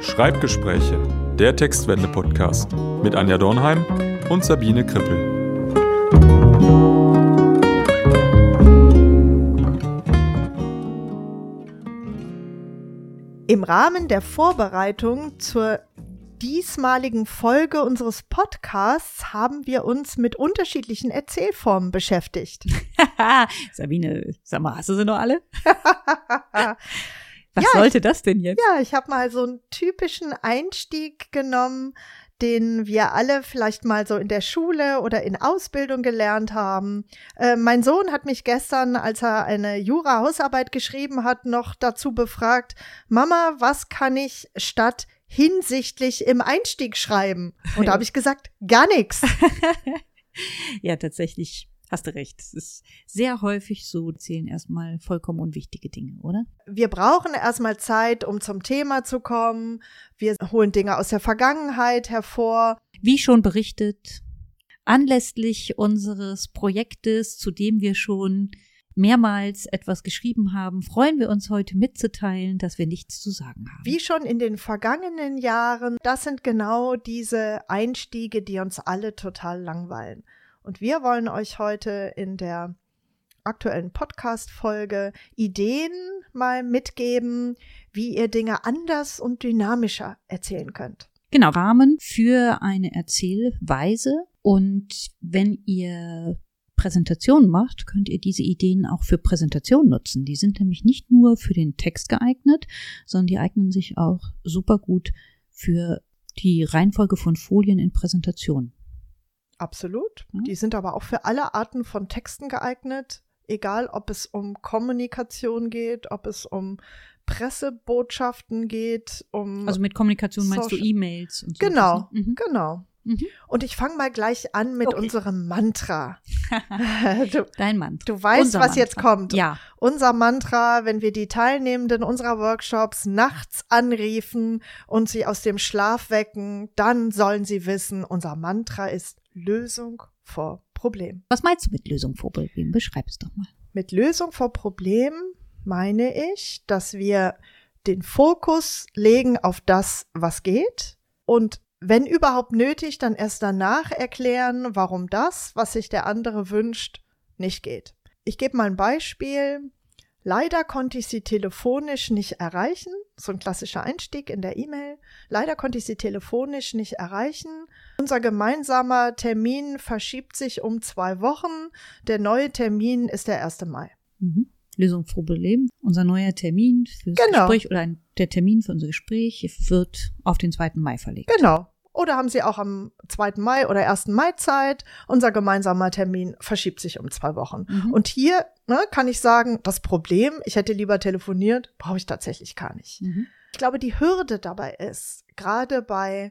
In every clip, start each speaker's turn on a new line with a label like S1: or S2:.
S1: Schreibgespräche, der Textwende-Podcast mit Anja Dornheim und Sabine Krippel.
S2: Im Rahmen der Vorbereitung zur diesmaligen Folge unseres Podcasts haben wir uns mit unterschiedlichen Erzählformen beschäftigt.
S3: Sabine, sag mal, hast du sie noch alle? Was ja, sollte das denn jetzt?
S2: Ja, ich habe mal so einen typischen Einstieg genommen, den wir alle vielleicht mal so in der Schule oder in Ausbildung gelernt haben. Äh, mein Sohn hat mich gestern, als er eine Jura-Hausarbeit geschrieben hat, noch dazu befragt, Mama, was kann ich statt hinsichtlich im Einstieg schreiben? Und da habe ich gesagt, gar nichts.
S3: ja, tatsächlich Hast du recht. Es ist sehr häufig so, zählen erstmal vollkommen unwichtige Dinge, oder?
S2: Wir brauchen erstmal Zeit, um zum Thema zu kommen. Wir holen Dinge aus der Vergangenheit hervor.
S3: Wie schon berichtet, anlässlich unseres Projektes, zu dem wir schon mehrmals etwas geschrieben haben, freuen wir uns heute mitzuteilen, dass wir nichts zu sagen haben.
S2: Wie schon in den vergangenen Jahren, das sind genau diese Einstiege, die uns alle total langweilen. Und wir wollen euch heute in der aktuellen Podcast-Folge Ideen mal mitgeben, wie ihr Dinge anders und dynamischer erzählen könnt.
S3: Genau, Rahmen für eine Erzählweise. Und wenn ihr Präsentationen macht, könnt ihr diese Ideen auch für Präsentationen nutzen. Die sind nämlich nicht nur für den Text geeignet, sondern die eignen sich auch super gut für die Reihenfolge von Folien in Präsentationen.
S2: Absolut. Mhm. Die sind aber auch für alle Arten von Texten geeignet, egal ob es um Kommunikation geht, ob es um Pressebotschaften geht, um.
S3: Also mit Kommunikation meinst Social du E-Mails und
S2: so. Genau, ne? mhm. genau. Mhm. Und ich fange mal gleich an mit okay. unserem Mantra.
S3: du, Dein Mantra.
S2: Du weißt, Unser was Mantra. jetzt kommt.
S3: Ja.
S2: Unser Mantra, wenn wir die Teilnehmenden unserer Workshops nachts anriefen und sie aus dem Schlaf wecken, dann sollen sie wissen, unser Mantra ist Lösung vor Problem.
S3: Was meinst du mit Lösung vor Problem? Beschreib es doch mal.
S2: Mit Lösung vor Problem meine ich, dass wir den Fokus legen auf das, was geht und wenn überhaupt nötig, dann erst danach erklären, warum das, was sich der andere wünscht, nicht geht. Ich gebe mal ein Beispiel. Leider konnte ich sie telefonisch nicht erreichen. So ein klassischer Einstieg in der E-Mail. Leider konnte ich sie telefonisch nicht erreichen. Unser gemeinsamer Termin verschiebt sich um zwei Wochen. Der neue Termin ist der 1. Mai.
S3: Mhm. Lösung für Problem. Unser neuer Termin fürs genau. Gespräch oder ein, der Termin für unser Gespräch wird auf den 2. Mai verlegt.
S2: Genau. Oder haben Sie auch am 2. Mai oder 1. Mai Zeit? Unser gemeinsamer Termin verschiebt sich um zwei Wochen. Mhm. Und hier ne, kann ich sagen, das Problem, ich hätte lieber telefoniert, brauche ich tatsächlich gar nicht. Mhm. Ich glaube, die Hürde dabei ist, gerade bei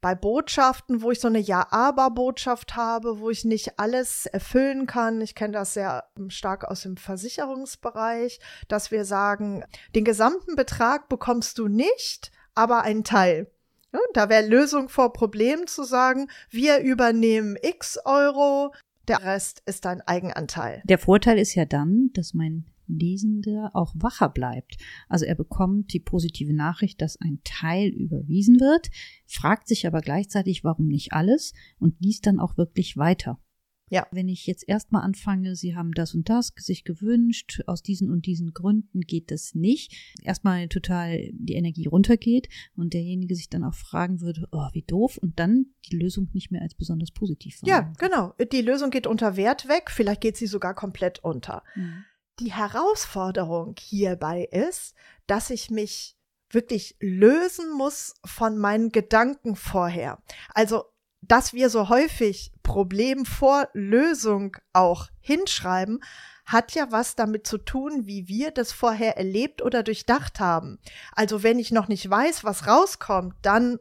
S2: bei Botschaften, wo ich so eine Ja-Aber-Botschaft habe, wo ich nicht alles erfüllen kann. Ich kenne das sehr stark aus dem Versicherungsbereich, dass wir sagen, den gesamten Betrag bekommst du nicht, aber einen Teil. Ja, da wäre Lösung vor Problem zu sagen, wir übernehmen x Euro, der Rest ist dein Eigenanteil.
S3: Der Vorteil ist ja dann, dass mein Lesende auch wacher bleibt. Also er bekommt die positive Nachricht, dass ein Teil überwiesen wird, fragt sich aber gleichzeitig, warum nicht alles und liest dann auch wirklich weiter. Ja. Wenn ich jetzt erstmal anfange, Sie haben das und das sich gewünscht, aus diesen und diesen Gründen geht das nicht, erstmal total die Energie runtergeht und derjenige sich dann auch fragen würde, oh, wie doof, und dann die Lösung nicht mehr als besonders positiv
S2: Ja, genau. Die Lösung geht unter Wert weg, vielleicht geht sie sogar komplett unter. Mhm. Die Herausforderung hierbei ist, dass ich mich wirklich lösen muss von meinen Gedanken vorher. Also, dass wir so häufig Problem vor Lösung auch hinschreiben, hat ja was damit zu tun, wie wir das vorher erlebt oder durchdacht haben. Also wenn ich noch nicht weiß, was rauskommt, dann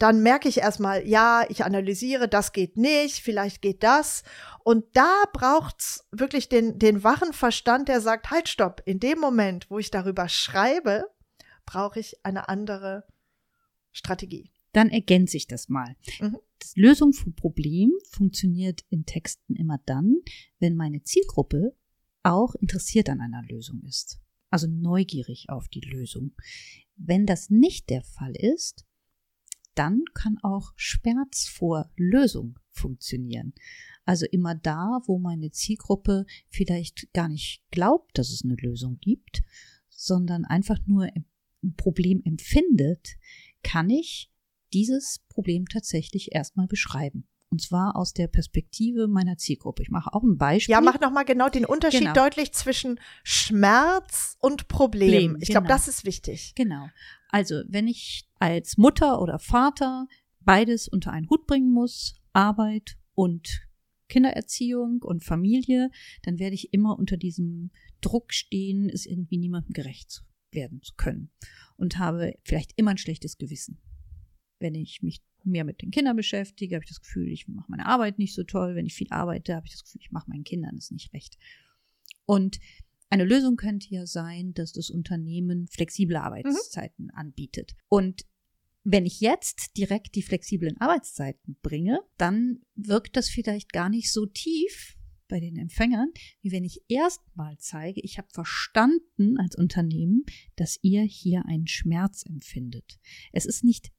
S2: dann merke ich erstmal, ja, ich analysiere, das geht nicht, vielleicht geht das. Und da braucht's wirklich den, den wachen Verstand, der sagt, halt, stopp, in dem Moment, wo ich darüber schreibe, brauche ich eine andere Strategie.
S3: Dann ergänze ich das mal. Mhm. Das Lösung für Problem funktioniert in Texten immer dann, wenn meine Zielgruppe auch interessiert an einer Lösung ist. Also neugierig auf die Lösung. Wenn das nicht der Fall ist, dann kann auch Schmerz vor Lösung funktionieren. Also immer da, wo meine Zielgruppe vielleicht gar nicht glaubt, dass es eine Lösung gibt, sondern einfach nur ein Problem empfindet, kann ich dieses Problem tatsächlich erstmal beschreiben. Und zwar aus der Perspektive meiner Zielgruppe. Ich mache auch ein Beispiel.
S2: Ja, mach nochmal genau den Unterschied genau. deutlich zwischen Schmerz und Problem. Problem ich genau. glaube, das ist wichtig.
S3: Genau. Also, wenn ich als Mutter oder Vater beides unter einen Hut bringen muss, Arbeit und Kindererziehung und Familie, dann werde ich immer unter diesem Druck stehen, es irgendwie niemandem gerecht werden zu können. Und habe vielleicht immer ein schlechtes Gewissen. Wenn ich mich mehr mit den Kindern beschäftige, habe ich das Gefühl, ich mache meine Arbeit nicht so toll. Wenn ich viel arbeite, habe ich das Gefühl, ich mache meinen Kindern es nicht recht. Und eine Lösung könnte ja sein, dass das Unternehmen flexible Arbeitszeiten mhm. anbietet. Und wenn ich jetzt direkt die flexiblen Arbeitszeiten bringe, dann wirkt das vielleicht gar nicht so tief bei den Empfängern, wie wenn ich erstmal zeige, ich habe verstanden als Unternehmen, dass ihr hier einen Schmerz empfindet. Es ist nicht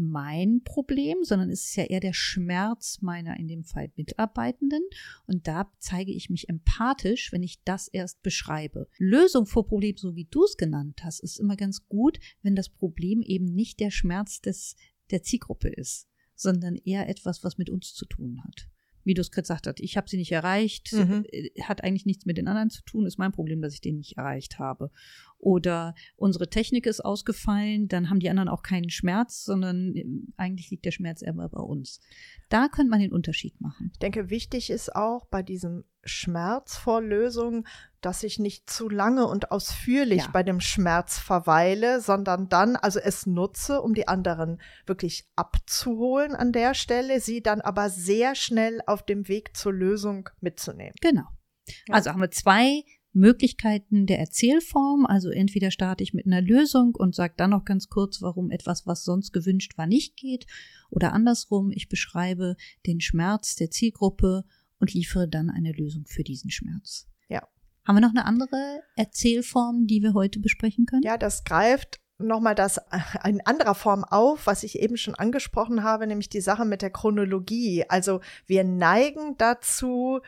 S3: mein Problem, sondern es ist ja eher der Schmerz meiner in dem Fall Mitarbeitenden. Und da zeige ich mich empathisch, wenn ich das erst beschreibe. Lösung vor Problem, so wie du es genannt hast, ist immer ganz gut, wenn das Problem eben nicht der Schmerz des, der Zielgruppe ist, sondern eher etwas, was mit uns zu tun hat wie du es gesagt hast, ich habe sie nicht erreicht, mhm. Äh, hat eigentlich nichts mit den anderen zu tun, ist mein Problem, dass ich den nicht erreicht habe. Oder unsere Technik ist ausgefallen, dann haben die anderen auch keinen Schmerz, sondern äh, eigentlich liegt der Schmerz eher bei uns. Da könnte man den Unterschied machen.
S2: Ich denke, wichtig ist auch bei diesem Schmerz vor Lösung, dass ich nicht zu lange und ausführlich ja. bei dem Schmerz verweile, sondern dann also es nutze, um die anderen wirklich abzuholen an der Stelle, sie dann aber sehr schnell auf dem Weg zur Lösung mitzunehmen.
S3: Genau. Ja. Also haben wir zwei Möglichkeiten der Erzählform. Also entweder starte ich mit einer Lösung und sage dann noch ganz kurz, warum etwas, was sonst gewünscht war, nicht geht. Oder andersrum, ich beschreibe den Schmerz der Zielgruppe und liefere dann eine Lösung für diesen Schmerz.
S2: Ja.
S3: Haben wir noch eine andere Erzählform, die wir heute besprechen können?
S2: Ja, das greift nochmal das äh, in anderer Form auf, was ich eben schon angesprochen habe, nämlich die Sache mit der Chronologie. Also wir neigen dazu,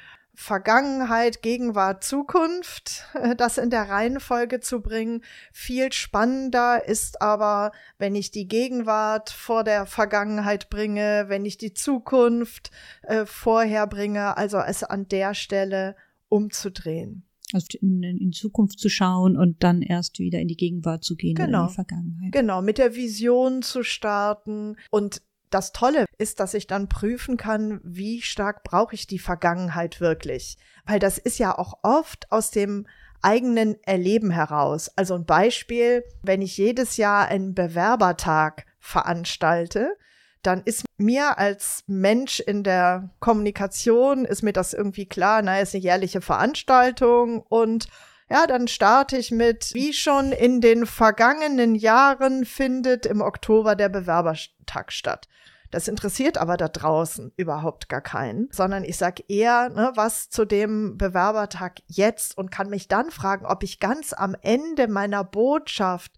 S2: Vergangenheit, Gegenwart, Zukunft, das in der Reihenfolge zu bringen. Viel spannender ist aber, wenn ich die Gegenwart vor der Vergangenheit bringe, wenn ich die Zukunft äh, vorher bringe, also es an der Stelle umzudrehen.
S3: Also in, in, Zukunft zu schauen und dann erst wieder in die Gegenwart zu gehen
S2: genau.
S3: oder in die Vergangenheit.
S2: Genau, mit der Vision zu starten und das Tolle ist, dass ich dann prüfen kann, wie stark brauche ich die Vergangenheit wirklich. Weil das ist ja auch oft aus dem eigenen Erleben heraus. Also ein Beispiel, wenn ich jedes Jahr einen Bewerbertag veranstalte, dann ist mir als Mensch in der Kommunikation, ist mir das irgendwie klar, na, ist eine jährliche Veranstaltung und ja, dann starte ich mit, wie schon in den vergangenen Jahren findet im Oktober der Bewerbertag statt. Das interessiert aber da draußen überhaupt gar keinen, sondern ich sage eher, ne, was zu dem Bewerbertag jetzt und kann mich dann fragen, ob ich ganz am Ende meiner Botschaft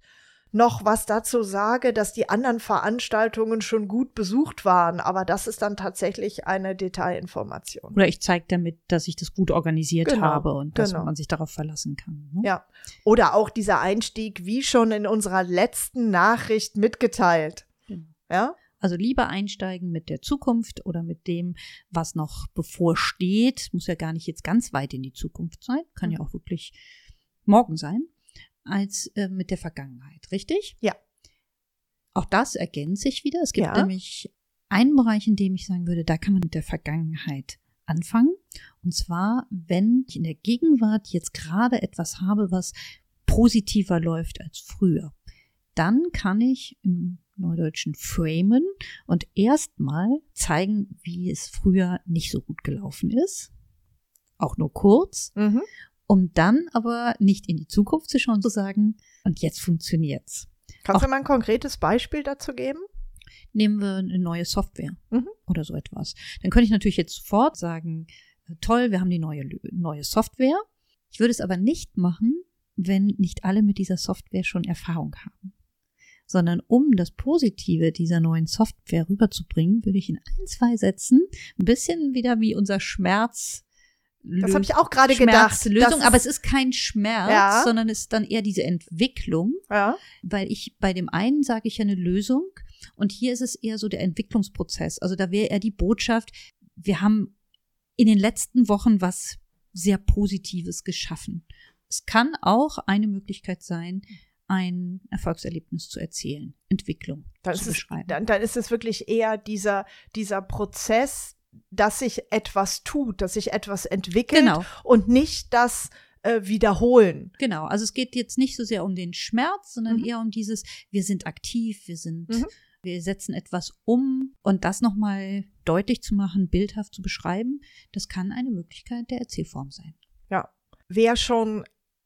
S2: noch was dazu sage, dass die anderen Veranstaltungen schon gut besucht waren. Aber das ist dann tatsächlich eine Detailinformation.
S3: Oder ich zeige damit, dass ich das gut organisiert genau, habe und dass genau. man sich darauf verlassen kann.
S2: Ne? Ja. Oder auch dieser Einstieg, wie schon in unserer letzten Nachricht mitgeteilt. Genau. Ja.
S3: Also lieber einsteigen mit der Zukunft oder mit dem, was noch bevorsteht. Muss ja gar nicht jetzt ganz weit in die Zukunft sein. Kann ja mhm. auch wirklich morgen sein. Als äh, mit der Vergangenheit. Richtig?
S2: Ja.
S3: Auch das ergänzt sich wieder. Es gibt ja. nämlich einen Bereich, in dem ich sagen würde, da kann man mit der Vergangenheit anfangen. Und zwar, wenn ich in der Gegenwart jetzt gerade etwas habe, was positiver läuft als früher, dann kann ich im Neudeutschen framen und erstmal zeigen, wie es früher nicht so gut gelaufen ist. Auch nur kurz. Mhm. Um dann aber nicht in die Zukunft zu schauen, zu sagen, und jetzt funktioniert's.
S2: Kannst auch, du mal ein konkretes Beispiel dazu geben?
S3: Nehmen wir eine neue Software mhm. oder so etwas. Dann könnte ich natürlich jetzt sofort sagen, toll, wir haben die neue, neue Software. Ich würde es aber nicht machen, wenn nicht alle mit dieser Software schon Erfahrung haben. sondern um das Positive dieser neuen Software rüberzubringen, würde ich in ein, zwei Sätzen ein bisschen wieder wie unser Schmerz
S2: das habe ich auch gerade gedacht.
S3: Lösung, aber es ist kein Schmerz, ja. sondern es ist dann eher diese Entwicklung.
S2: Ja.
S3: Weil ich bei dem einen sage ich ja eine Lösung und hier ist es eher so der Entwicklungsprozess. Also da wäre eher die Botschaft, wir haben in den letzten Wochen was sehr Positives geschaffen. Es kann auch eine Möglichkeit sein, ein Erfolgserlebnis zu erzählen, Entwicklung
S2: dann
S3: zu beschreiben.
S2: Es, dann, dann ist es wirklich eher dieser, dieser Prozess, dass sich etwas tut, dass sich etwas entwickelt
S3: genau.
S2: und nicht das äh, Wiederholen.
S3: Genau, also es geht jetzt nicht so sehr um den Schmerz, sondern mhm. eher um dieses, wir sind aktiv, wir sind, mhm. wir setzen etwas um und das nochmal deutlich zu machen, bildhaft zu beschreiben, das kann eine Möglichkeit der Erzählform sein.
S2: Ja. Wer schon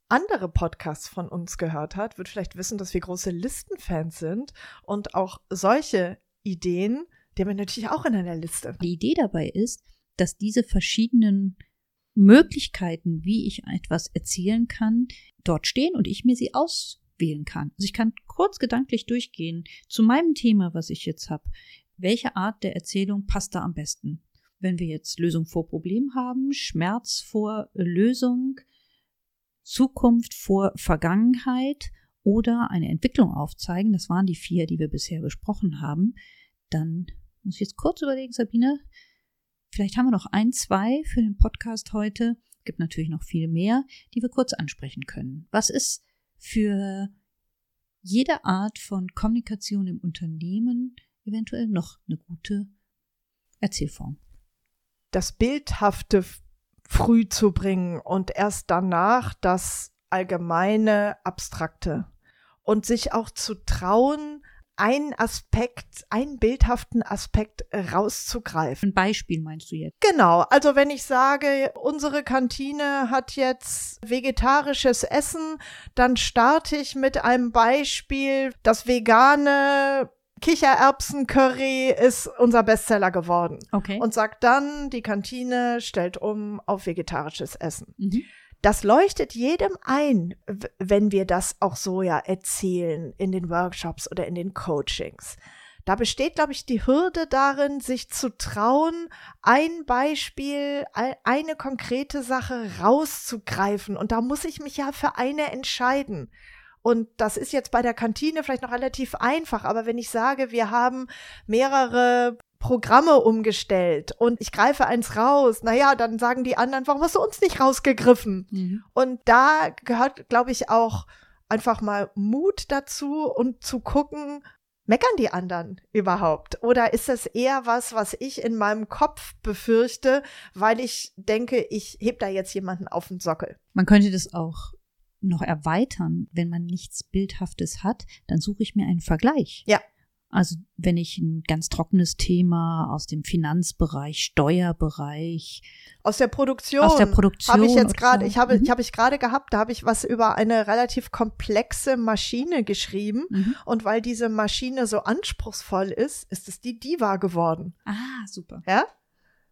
S2: andere Podcasts von uns gehört hat, wird vielleicht wissen, dass wir große Listenfans sind und auch solche Ideen die haben natürlich auch in einer Liste.
S3: Die Idee dabei ist, dass diese verschiedenen Möglichkeiten, wie ich etwas erzählen kann, dort stehen und ich mir sie auswählen kann. Also ich kann kurz gedanklich durchgehen zu meinem Thema, was ich jetzt habe. Welche Art der Erzählung passt da am besten? Wenn wir jetzt Lösung vor Problem haben, Schmerz vor Lösung, Zukunft vor Vergangenheit oder eine Entwicklung aufzeigen, das waren die vier, die wir bisher besprochen haben, dann muss ich jetzt kurz überlegen, Sabine. Vielleicht haben wir noch ein, zwei für den Podcast heute. Gibt natürlich noch viel mehr, die wir kurz ansprechen können. Was ist für jede Art von Kommunikation im Unternehmen eventuell noch eine gute Erzählform?
S2: Das Bildhafte früh zu bringen und erst danach das allgemeine Abstrakte. Und sich auch zu trauen, einen Aspekt, einen bildhaften Aspekt rauszugreifen.
S3: Ein Beispiel meinst du jetzt?
S2: Genau. Also wenn ich sage, unsere Kantine hat jetzt vegetarisches Essen, dann starte ich mit einem Beispiel, das vegane Kichererbsen-Curry ist unser Bestseller geworden.
S3: Okay.
S2: Und sagt dann, die Kantine stellt um auf vegetarisches Essen.
S3: Mhm.
S2: Das leuchtet jedem ein, wenn wir das auch so ja erzählen in den Workshops oder in den Coachings. Da besteht, glaube ich, die Hürde darin, sich zu trauen, ein Beispiel, eine konkrete Sache rauszugreifen. Und da muss ich mich ja für eine entscheiden. Und das ist jetzt bei der Kantine vielleicht noch relativ einfach, aber wenn ich sage, wir haben mehrere Programme umgestellt und ich greife eins raus, naja, dann sagen die anderen, warum hast du uns nicht rausgegriffen? Mhm. Und da gehört, glaube ich, auch einfach mal Mut dazu und zu gucken, meckern die anderen überhaupt? Oder ist das eher was, was ich in meinem Kopf befürchte, weil ich denke, ich heb da jetzt jemanden auf den Sockel?
S3: Man könnte das auch noch erweitern. Wenn man nichts Bildhaftes hat, dann suche ich mir einen Vergleich.
S2: Ja.
S3: Also wenn ich ein ganz trockenes Thema aus dem Finanzbereich, Steuerbereich,
S2: aus der Produktion,
S3: aus der Produktion
S2: habe ich jetzt gerade, so. ich habe, mhm. ich habe ich gerade gehabt, da habe ich was über eine relativ komplexe Maschine geschrieben mhm. und weil diese Maschine so anspruchsvoll ist, ist es die Diva geworden.
S3: Ah, super.
S2: Ja,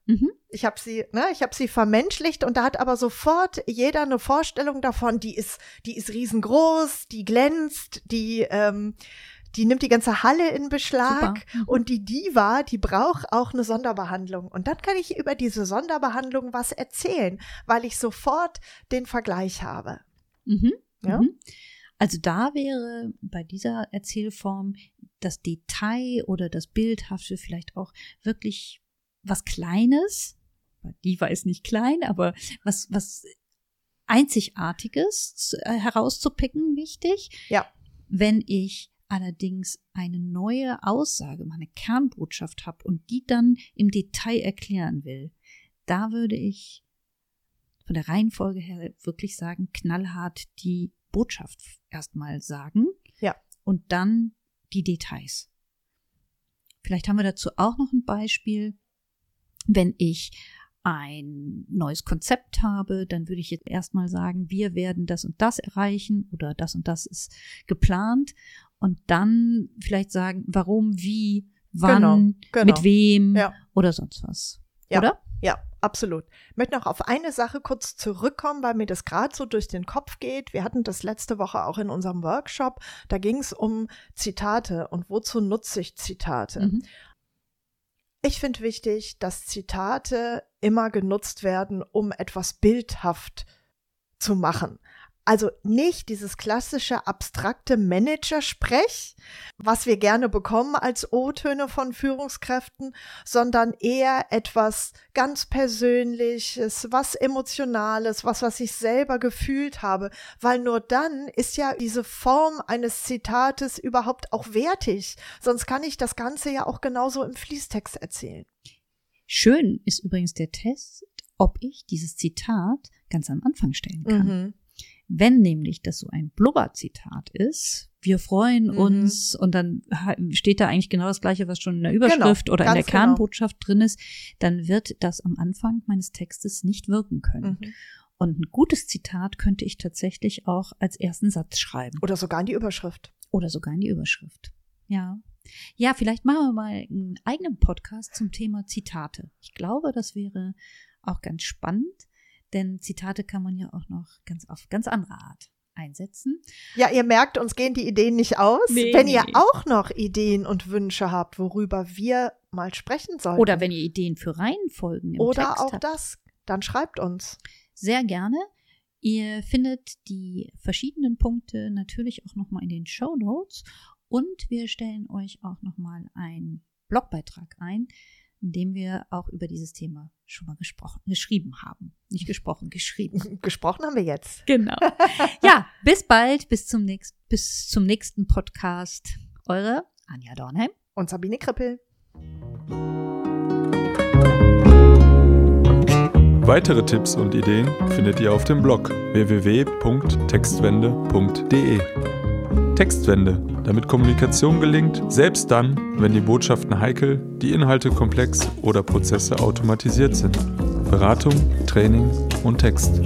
S3: Mhm.
S2: Ich habe sie, ne, ich habe sie vermenschlicht und da hat aber sofort jeder eine Vorstellung davon, die ist, die ist riesengroß, die glänzt, die, ähm, die nimmt die ganze Halle in Beschlag mhm. und die Diva, die braucht auch eine Sonderbehandlung. Und dann kann ich über diese Sonderbehandlung was erzählen, weil ich sofort den Vergleich habe.
S3: Mhm.
S2: Ja?
S3: Mhm. Also da wäre bei dieser Erzählform das Detail oder das Bildhafte vielleicht auch wirklich was Kleines. Diva ist nicht klein, aber was, was Einzigartiges äh, herauszupicken, wichtig.
S2: Ja.
S3: Wenn ich allerdings eine neue Aussage, meine Kernbotschaft habe und die dann im Detail erklären will, da würde ich von der Reihenfolge her wirklich sagen, knallhart die Botschaft erstmal sagen.
S2: Ja.
S3: Und dann die Details. Vielleicht haben wir dazu auch noch ein Beispiel. Wenn ich ein neues Konzept habe, dann würde ich jetzt erstmal sagen, wir werden das und das erreichen oder das und das ist geplant und dann vielleicht sagen, warum, wie, wann,
S2: genau, genau.
S3: mit wem
S2: ja.
S3: oder sonst was.
S2: Ja.
S3: Oder?
S2: Ja, absolut. Ich möchte noch auf eine Sache kurz zurückkommen, weil mir das gerade so durch den Kopf geht. Wir hatten das letzte Woche auch in unserem Workshop. Da ging es um Zitate und wozu nutze ich Zitate. Mhm. Ich finde wichtig, dass Zitate immer genutzt werden, um etwas bildhaft zu machen. Also nicht dieses klassische abstrakte Manager-Sprech, was wir gerne bekommen als O-Töne von Führungskräften, sondern eher etwas ganz Persönliches, was Emotionales, was, was ich selber gefühlt habe, weil nur dann ist ja diese Form eines Zitates überhaupt auch wertig. Sonst kann ich das Ganze ja auch genauso im Fließtext erzählen.
S3: Schön ist übrigens der Test, ob ich dieses Zitat ganz am Anfang stellen kann. Mhm. Wenn nämlich das so ein Blubber-Zitat ist, wir freuen mhm. uns und dann steht da eigentlich genau das Gleiche, was schon in der genau, Überschrift genau, oder in der genau. Kernbotschaft drin ist, dann wird das am Anfang meines Textes nicht wirken können. Mhm. Und ein gutes Zitat könnte ich tatsächlich auch als ersten Satz schreiben.
S2: Oder sogar in die Überschrift.
S3: Oder sogar in die Überschrift. Ja. Ja, vielleicht machen wir mal einen eigenen Podcast zum Thema Zitate. Ich glaube, das wäre auch ganz spannend. Denn Zitate kann man ja auch noch ganz auf ganz andere Art einsetzen.
S2: Ja, ihr merkt, uns gehen die Ideen nicht aus. Nee, wenn nee. ihr auch noch Ideen und Wünsche habt, worüber wir mal sprechen sollen.
S3: Oder wenn ihr Ideen für Reihenfolgen im
S2: Oder
S3: Text
S2: auch
S3: habt.
S2: das, dann schreibt uns.
S3: Sehr gerne. Ihr findet die verschiedenen Punkte natürlich auch nochmal in den Show Notes und wir stellen euch auch nochmal einen Blogbeitrag ein, in dem wir auch über dieses Thema schon mal gesprochen, geschrieben haben. Nicht gesprochen, geschrieben.
S2: Gesprochen haben wir jetzt.
S3: Genau. Ja, bis bald, bis zum nächsten, bis zum nächsten Podcast. Eure Anja Dornheim
S2: und Sabine Krippel.
S1: Weitere Tipps und Ideen findet ihr auf dem Blog www.textwende.de. Textwende, damit Kommunikation gelingt, selbst dann, wenn die Botschaften heikel, die Inhalte komplex oder Prozesse automatisiert sind. Beratung, Training und Text.